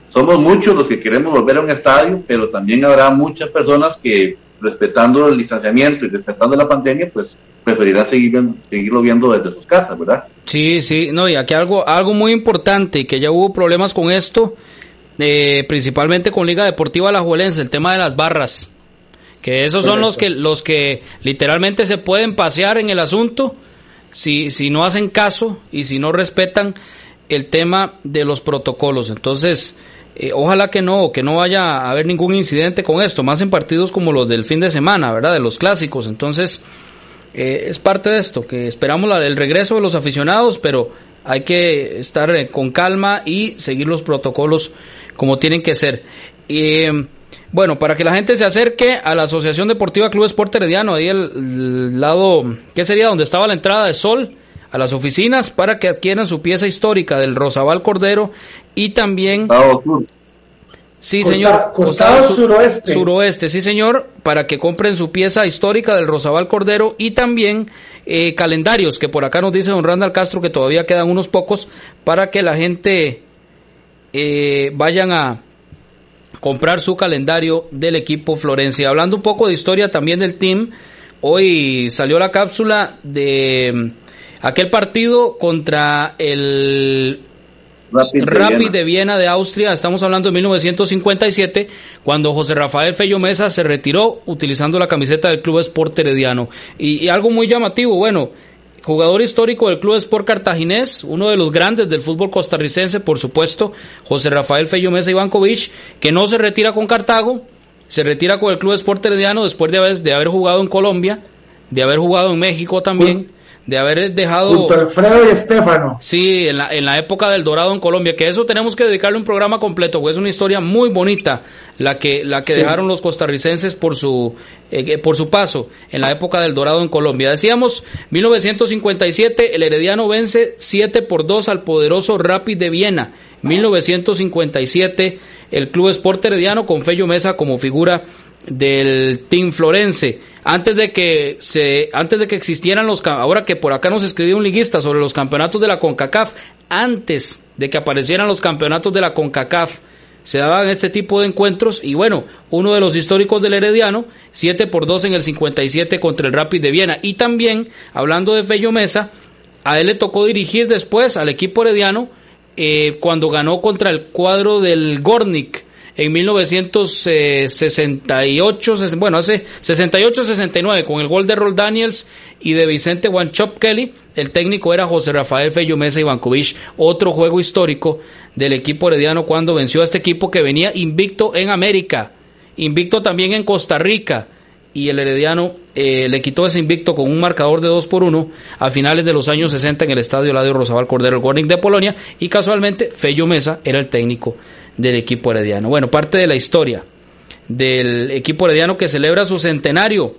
somos muchos los que queremos volver a un estadio, pero también habrá muchas personas que respetando el distanciamiento y respetando la pandemia, pues preferirán seguir, seguirlo viendo desde sus casas, ¿verdad? Sí, sí, no, y aquí algo, algo muy importante, que ya hubo problemas con esto, eh, principalmente con Liga Deportiva La Juelense, el tema de las barras, que esos son los que, los que literalmente se pueden pasear en el asunto, si, si no hacen caso y si no respetan el tema de los protocolos. Entonces, eh, ojalá que no, que no vaya a haber ningún incidente con esto, más en partidos como los del fin de semana, ¿verdad? De los clásicos. Entonces, eh, es parte de esto, que esperamos el regreso de los aficionados, pero hay que estar eh, con calma y seguir los protocolos como tienen que ser. bueno, para que la gente se acerque a la Asociación Deportiva Club Sport Herediano, ahí el, lado, ¿qué sería? Donde estaba la entrada de sol, a las oficinas para que adquieran su pieza histórica del Rosabal Cordero y también... Sí, señor. Costado, suroeste. Suroeste, sí, señor, para que compren su pieza histórica del Rosabal Cordero y también eh, calendarios, que por acá nos dice don Randall Castro que todavía quedan unos pocos para que la gente eh, vayan a comprar su calendario del equipo Florencia. Hablando un poco de historia también del team, hoy salió la cápsula de mm, aquel partido contra el Rapid, de, Viena. de Austria, estamos hablando de 1957, cuando José Rafael Fello Mesa se retiró utilizando la camiseta del Club Sport Herediano. Y, algo muy llamativo, bueno, jugador histórico del Club Sport Cartaginés, uno de los grandes del fútbol costarricense, por supuesto, José Rafael Fello Mesa Ivankovic, que no se retira con Cartago, se retira con el Club Sport Herediano después de haber, de haber jugado en Colombia, de haber jugado en México también de haber dejado... Junto Alfredo y Estefano. Sí, en la, en la época del Dorado en Colombia, que eso tenemos que dedicarle un programa completo, porque es una historia muy bonita la que, la que dejaron los costarricenses por su, eh, por su paso en la época del Dorado en Colombia. Decíamos, 1957, el Herediano vence 7 por 2 al poderoso Rapid de Viena. 1957, el Club Sport Herediano con Fello Mesa como figura del Team Florense. Antes de que se, antes de que existieran los, ahora que por acá nos escribió un liguista sobre los campeonatos de la CONCACAF, antes de que aparecieran los campeonatos de la CONCACAF, se daban este tipo de encuentros y bueno, uno de los históricos del Herediano, 7 por 2 en el 57 contra el Rapid de Viena. Y también, hablando de Fello Mesa, a él le tocó dirigir después al equipo herediano eh, cuando ganó contra el cuadro del Gornik en 1968, bueno, hace 68-69 con el gol de Roll Daniels y de Vicente Wanchop Kelly. El técnico era José Rafael Fello Mesa Ivankovic, otro juego histórico del equipo herediano cuando venció a este equipo que venía invicto en América, invicto también en Costa Rica y el Herediano eh, le quitó ese invicto con un marcador de 2 por 1 a finales de los años 60 en el estadio Ladio Rosabal Cordero, el Warning de Polonia, y casualmente Fello Mesa era el técnico del equipo herediano. Bueno, parte de la historia del equipo herediano que celebra su centenario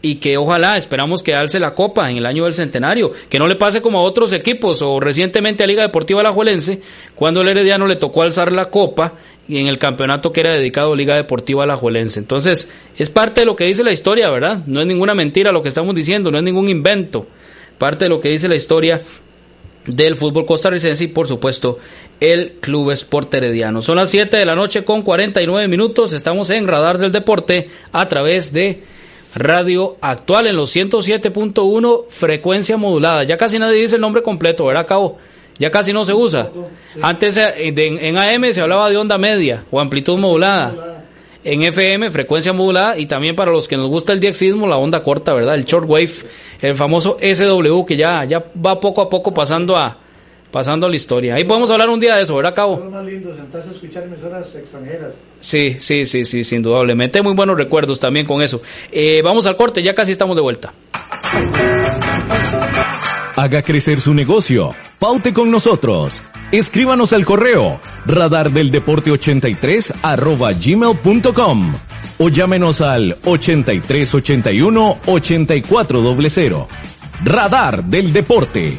y que ojalá esperamos que alce la copa en el año del centenario, que no le pase como a otros equipos o recientemente a Liga Deportiva Alajuelense, cuando el Herediano le tocó alzar la copa en el campeonato que era dedicado a Liga Deportiva Alajuelense. Entonces, es parte de lo que dice la historia, ¿verdad? No es ninguna mentira lo que estamos diciendo, no es ningún invento. Parte de lo que dice la historia del fútbol costarricense y por supuesto el Club Sport Herediano. Son las 7 de la noche con 49 minutos. Estamos en Radar del Deporte a través de Radio Actual en los 107.1 frecuencia modulada. Ya casi nadie dice el nombre completo, ¿verdad, Cabo? Ya casi no se usa. Antes eh, en AM se hablaba de onda media o amplitud modulada en FM, frecuencia modulada, y también para los que nos gusta el diexismo, la onda corta, ¿verdad? El shortwave, el famoso SW, que ya, ya va poco a poco pasando a, pasando a la historia. Ahí podemos hablar un día de eso, ¿verdad, Cabo? Es más lindo sentarse a escuchar emisoras extranjeras. Sí, sí, sí, sí, sin indudablemente. Muy buenos recuerdos también con eso. Eh, vamos al corte, ya casi estamos de vuelta. Haga crecer su negocio. Paute con nosotros. Escríbanos al correo radardeldeporte83 arroba gmail.com o llámenos al 8381 8400. Radar del Deporte.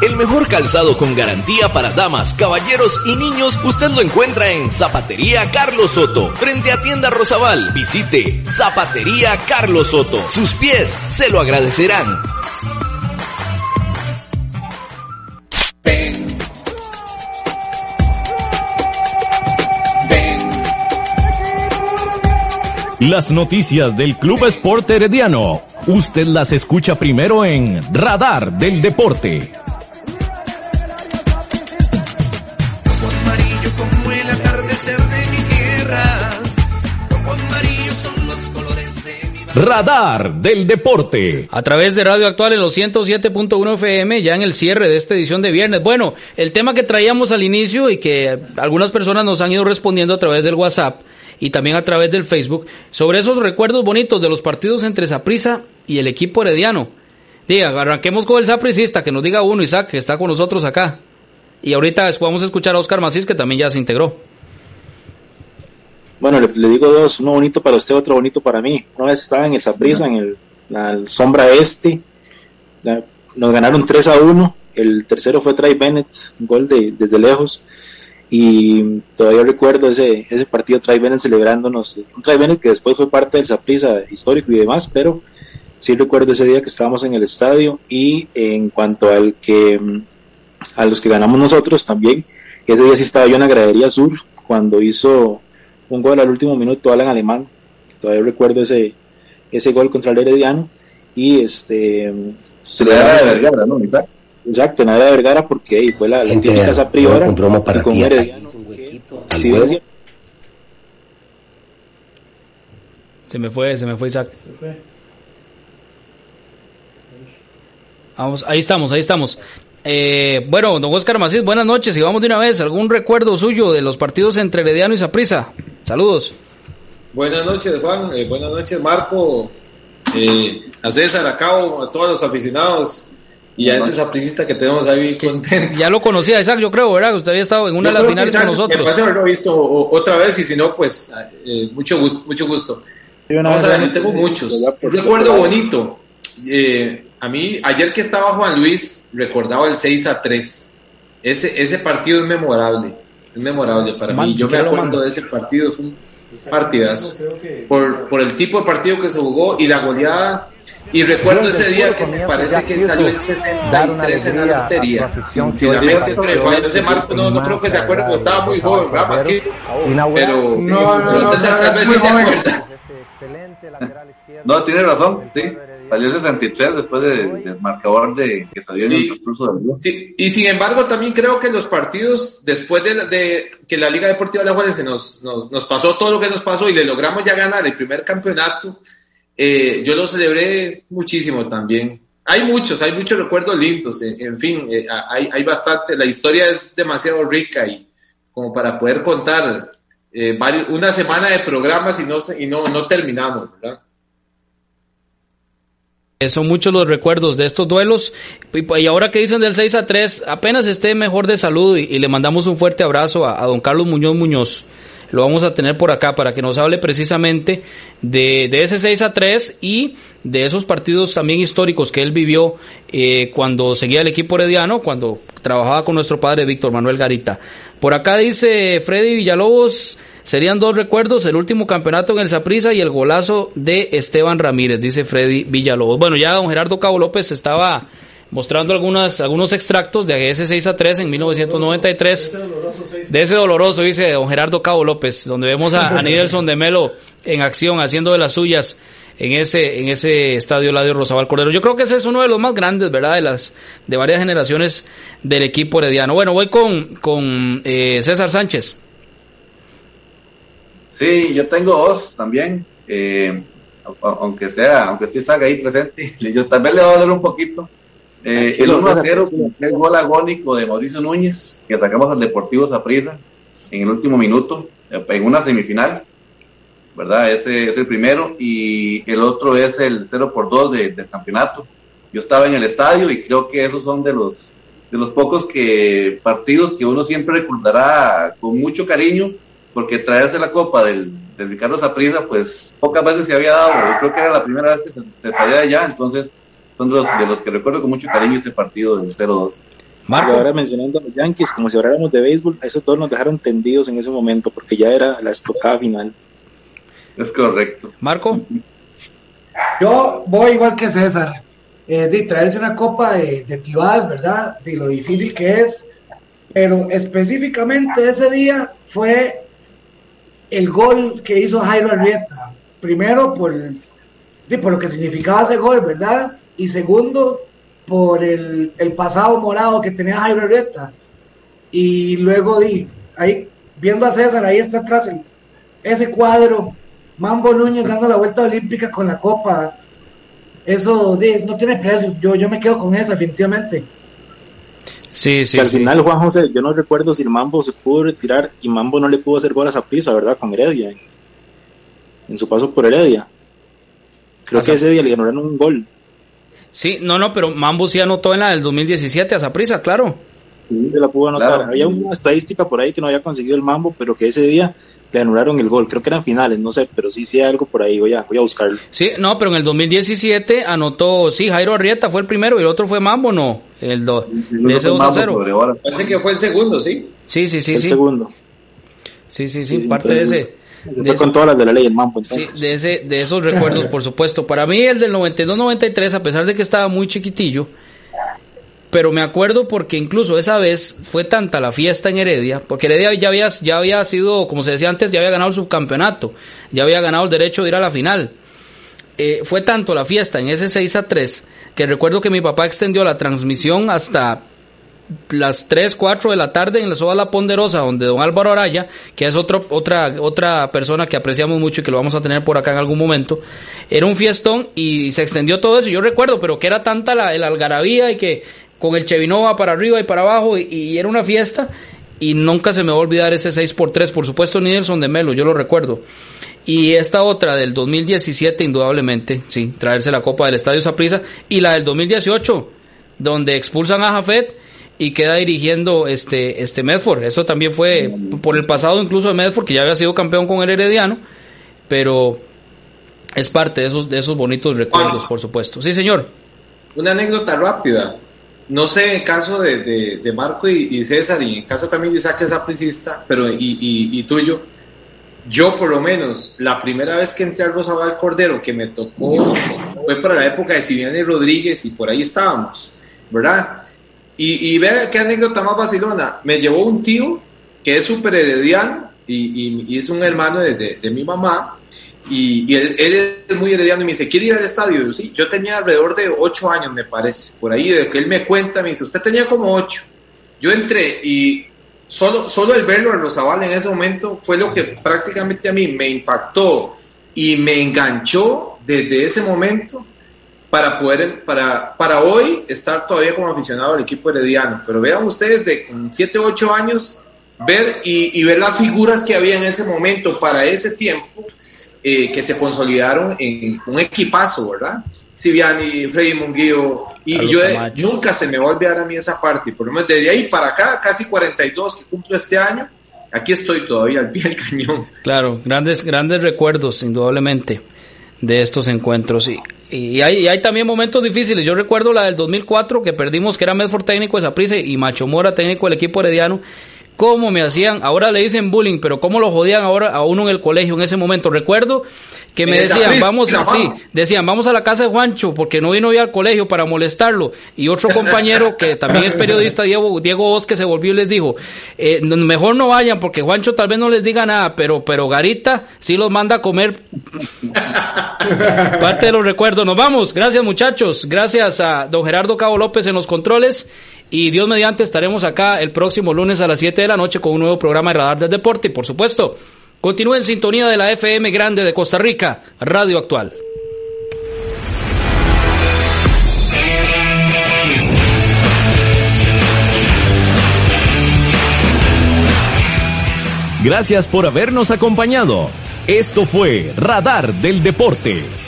El mejor calzado con garantía para damas, caballeros y niños usted lo encuentra en Zapatería Carlos Soto, frente a Tienda Rosabal. Visite Zapatería Carlos Soto. Sus pies se lo agradecerán. Ven. Las noticias del Club Sport Herediano. Usted las escucha primero en Radar del Deporte. Radar del Deporte. A través de Radio Actual en los 107.1 FM, ya en el cierre de esta edición de viernes. Bueno, el tema que traíamos al inicio y que algunas personas nos han ido respondiendo a través del WhatsApp y también a través del Facebook, sobre esos recuerdos bonitos de los partidos entre Saprissa y el equipo herediano. Diga, arranquemos con el sapricista, que nos diga uno, Isaac, que está con nosotros acá. Y ahorita vamos a escuchar a Oscar Macís, que también ya se integró. Bueno, le, digo dos, uno bonito para usted, otro bonito para mí. Una vez estaba en el Saprissa, en el, la sombra este, nos ganaron 3 a 1, el tercero fue Trey Bennett, un gol de, desde lejos, y todavía recuerdo ese, ese partido Trey Bennett celebrándonos, un Trey Bennett que después fue parte del Saprissa histórico y demás, pero sí recuerdo ese día que estábamos en el estadio, y en cuanto al que, a los que ganamos nosotros también, ese día sí estaba yo en la gradería sur, cuando hizo un gol al último minuto Alan Alemán, todavía recuerdo ese, ese gol contra el Herediano y este se le da- de Vergara, ¿no? Exacto, nada de Vergara porque ahí fue la, la típica esa priora y con Herediano sí, decía- Se me fue, se me fue Isaac. Vamos, ahí estamos, ahí estamos. Eh, bueno, don Oscar Macís, buenas noches y vamos de una vez. ¿Algún recuerdo suyo de los partidos entre Herediano y Saprissa? Saludos. Buenas noches, Juan. Eh, buenas noches, Marco. Eh, a César, a Cabo, a todos los aficionados y a ese sapricista que tenemos ahí bien contento. Ya lo conocía Isaac, yo creo, ¿verdad? Usted había estado en una de las que finales con nosotros. parece haberlo visto otra vez y si no, pues eh, mucho gusto. Mucho gusto. Vamos a ver, tengo muchos. Un recuerdo bonito. Eh, a mí, ayer que estaba Juan Luis, recordaba el 6 a 3. Ese, ese partido es memorable. Es memorable para Man, mí. Yo me acuerdo de ese partido. Fue un partidazo. Por, por el tipo de partido que se jugó y la goleada. Y recuerdo ese día que me parece que salió el 63 en la lotería. Sinceramente, pero no sé, Marco, no, no creo que se acuerde, porque estaba muy joven, ¿verdad, Marquito? Pero, No, no, no, César, tal vez muy sí se joven. acuerda. No, tiene razón, sí. Salió el 63 después de- del marcador de, que salió en el Sí. transcurso del día. Sí, y sin embargo, también creo que los partidos, después de, la- de que la Liga Deportiva de Juárez nos, nos, nos pasó todo lo que nos pasó y le logramos ya ganar el primer campeonato, eh, yo lo celebré muchísimo también. Hay muchos, hay muchos recuerdos lindos, en, en fin, eh, hay, hay bastante, la historia es demasiado rica y como para poder contar eh, varios- una semana de programas y no, se- y no, no terminamos, ¿verdad? Eh, Son muchos los recuerdos de estos duelos. Y, y ahora que dicen del 6 a 3, apenas esté mejor de salud y, le mandamos un fuerte abrazo a, don Carlos Muñoz Muñoz. Lo vamos a tener por acá para que nos hable precisamente de, de ese 6 a 3 y de esos partidos también históricos que él vivió eh, cuando seguía el equipo herediano, cuando trabajaba con nuestro padre Víctor Manuel Garita. Por acá dice Freddy Villalobos, Serían dos recuerdos, el último campeonato en el Saprissa y el golazo de Esteban Ramírez, dice Freddy Villalobos. Bueno, ya don Gerardo Cabo López estaba mostrando algunas, algunos extractos de ese 6 a 3 en 1993. De ese doloroso, dice don Gerardo Cabo López, donde vemos a, a Nidelson de Melo en acción, haciendo de las suyas en ese, en ese estadio Ladio Rosabal Cordero. Yo creo que ese es uno de los más grandes, ¿verdad? De las, de varias generaciones del equipo herediano. Bueno, voy con, con eh, César Sánchez. Sí, yo tengo dos también, eh, aunque sea, aunque esté Saga ahí presente, yo también le voy a dar un poquito. Eh, el 1 a 0 con el gol agónico de Mauricio Núñez, que atacamos al Deportivo Zaprisa en el último minuto, eh, en una semifinal, ¿verdad? Ese es el primero, y el otro es el 0 por 2 de- del campeonato. Yo estaba en el estadio y creo que esos son de los, de los pocos que, partidos que uno siempre recordará con mucho cariño, porque traerse la copa del, del Ricardo Zaprisa, pues pocas veces se había dado, yo creo que era la primera vez que se, se traía de allá, entonces son de los, de los que recuerdo con mucho cariño este partido del 0-2. Marco. ahora mencionando a los Yankees, como si habláramos de béisbol, a esos dos nos dejaron tendidos en ese momento porque ya era la estocada final. Es correcto. Marco. Yo voy igual que César. Eh, de traerse una copa de, de Tibás, ¿verdad? De lo difícil que es. Pero específicamente ese día fue el gol que hizo Jairo Arrieta. Primero por, por lo que significaba ese gol, ¿verdad? Y segundo, por el, el pasado morado que tenía Jairo Arrieta. Y luego di, ahí, viendo a César, ahí está atrás ese cuadro, Mambo Núñez dando la vuelta olímpica con la copa. Eso no tiene precio, yo, yo me quedo con eso, definitivamente. Sí, sí. al final, Juan José, yo no recuerdo si el Mambo se pudo retirar y Mambo no le pudo hacer goles a prisa, ¿verdad? Con Heredia, en, su paso por Heredia. Creo que ese día le ganaron un gol. Sí, no, no, pero Mambo sí anotó en la del 2017 a Saprisa, claro. Sí, se la pudo anotar. Había una estadística por ahí que no había conseguido el Mambo, pero que ese día le anularon el gol. Creo que eran finales, no sé, pero sí, sí hay algo por ahí. Voy a, voy a buscarlo. Sí, no, pero en el 2017 anotó, sí, Jairo Arrieta fue el primero y el otro fue Mambo, no. El do, de ese 2 a 0. Parece que fue el segundo, ¿sí? Sí, sí, sí. El segundo. Sí, sí, sí, parte de ese. De con todas las de la ley el Mambo. Sí, de, ese, de esos recuerdos, por supuesto. Para mí, el del 92-93, a pesar de que estaba muy chiquitillo, pero me acuerdo porque incluso esa vez fue tanta la fiesta en Heredia, porque Heredia ya había, ya había sido, como se decía antes, ya había ganado el subcampeonato, ya había ganado el derecho de ir a la final. Eh, fue tanto la fiesta en ese 6 a 3 que recuerdo que mi papá extendió la transmisión hasta las 3, 4 de la tarde en la Soba La Ponderosa, donde don Álvaro Araya, que es otro, otra, otra persona que apreciamos mucho y que lo vamos a tener por acá en algún momento, era un fiestón y se extendió todo eso. Yo recuerdo, pero que era tanta la, el algarabía y que con el Chevinova para arriba y para abajo y, era una fiesta y nunca se me va a olvidar ese 6x3, por supuesto Nielsen de Melo, yo lo recuerdo. Y esta otra del 2017 indudablemente, sí, traerse la Copa del Estadio Saprissa y la del 2018 donde expulsan a Jafet y queda dirigiendo este este Medford. Eso también fue por el pasado incluso de Medford que ya había sido campeón con el Herediano, pero es parte de esos de esos bonitos recuerdos, por supuesto. Sí, señor. Una anécdota rápida no sé en caso de, de, Marco y, César, y en caso también de Isaac es apricista, pero y, y, tuyo, yo por lo menos, la primera vez que entré al Rosabal Cordero, que me tocó, fue para la época de Siviane Rodríguez, y por ahí estábamos, ¿verdad? Y, y vea qué anécdota más vacilona, me llevó un tío que es súper herediano, y, y, es un hermano de, de mi mamá, y, él, es muy herediano y me dice, ¿quiere ir al estadio? Yo, sí, yo tenía alrededor de ocho años, me parece. Por ahí, de que él me cuenta, me dice, usted tenía como ocho. Yo entré y solo, solo el verlo en Rosabal en ese momento fue lo que prácticamente a mí me impactó y me enganchó desde ese momento para poder, para, para hoy estar todavía como aficionado al equipo herediano. Pero vean ustedes, de con siete, ocho años, ver y, y ver las figuras que había en ese momento para ese tiempo eh, que se consolidaron en un equipazo, ¿verdad? Siviani, Freddy Munguío, y yo nunca se me va a olvidar a mí esa parte, por lo menos desde ahí para acá, casi 42 que cumplo este año, aquí estoy todavía al pie del cañón. Claro, grandes, grandes recuerdos, indudablemente, de estos encuentros. Y, y hay, hay, también momentos difíciles. Yo recuerdo la del 2004 que perdimos, que era Medford técnico de prisa y Macho Mora técnico del equipo herediano cómo me hacían, ahora le dicen bullying, pero cómo lo jodían ahora a uno en el colegio en ese momento. Recuerdo que me decían, vamos, sí, decían, vamos a la casa de Juancho porque no vino hoy al colegio para molestarlo. Y otro compañero que también es periodista, Diego, Diego Osque, se volvió y les dijo, eh, mejor no vayan porque Juancho tal vez no les diga nada, pero, pero Garita sí los manda a comer. Parte de los recuerdos. Nos vamos. Gracias muchachos. Gracias a don Gerardo Cabo López en los controles. Y Dios mediante estaremos acá el próximo lunes a las 7 de la noche con un nuevo programa de Radar del Deporte. Y por supuesto, continúe en sintonía de la FM Grande de Costa Rica, Radio Actual. Gracias por habernos acompañado. Esto fue Radar del Deporte.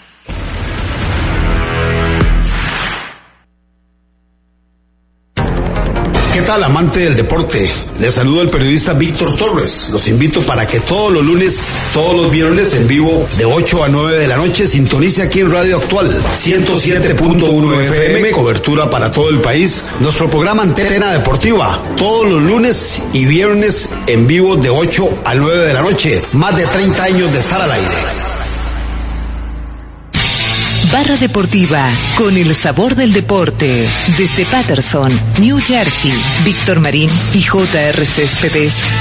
¿Qué tal amante del deporte? Les saludo el periodista Víctor Torres. Los invito para que todos los lunes, todos los viernes en vivo de 8 a 9 de la noche sintonice aquí en Radio Actual 107.1 FM, cobertura para todo el país. Nuestro programa Antena Deportiva, todos los lunes y viernes en vivo de 8 a 9 de la noche. Más de 30 años de estar al aire. Barra Deportiva, con el sabor del deporte. Desde Patterson, New Jersey, Víctor Marín y JR Céspedes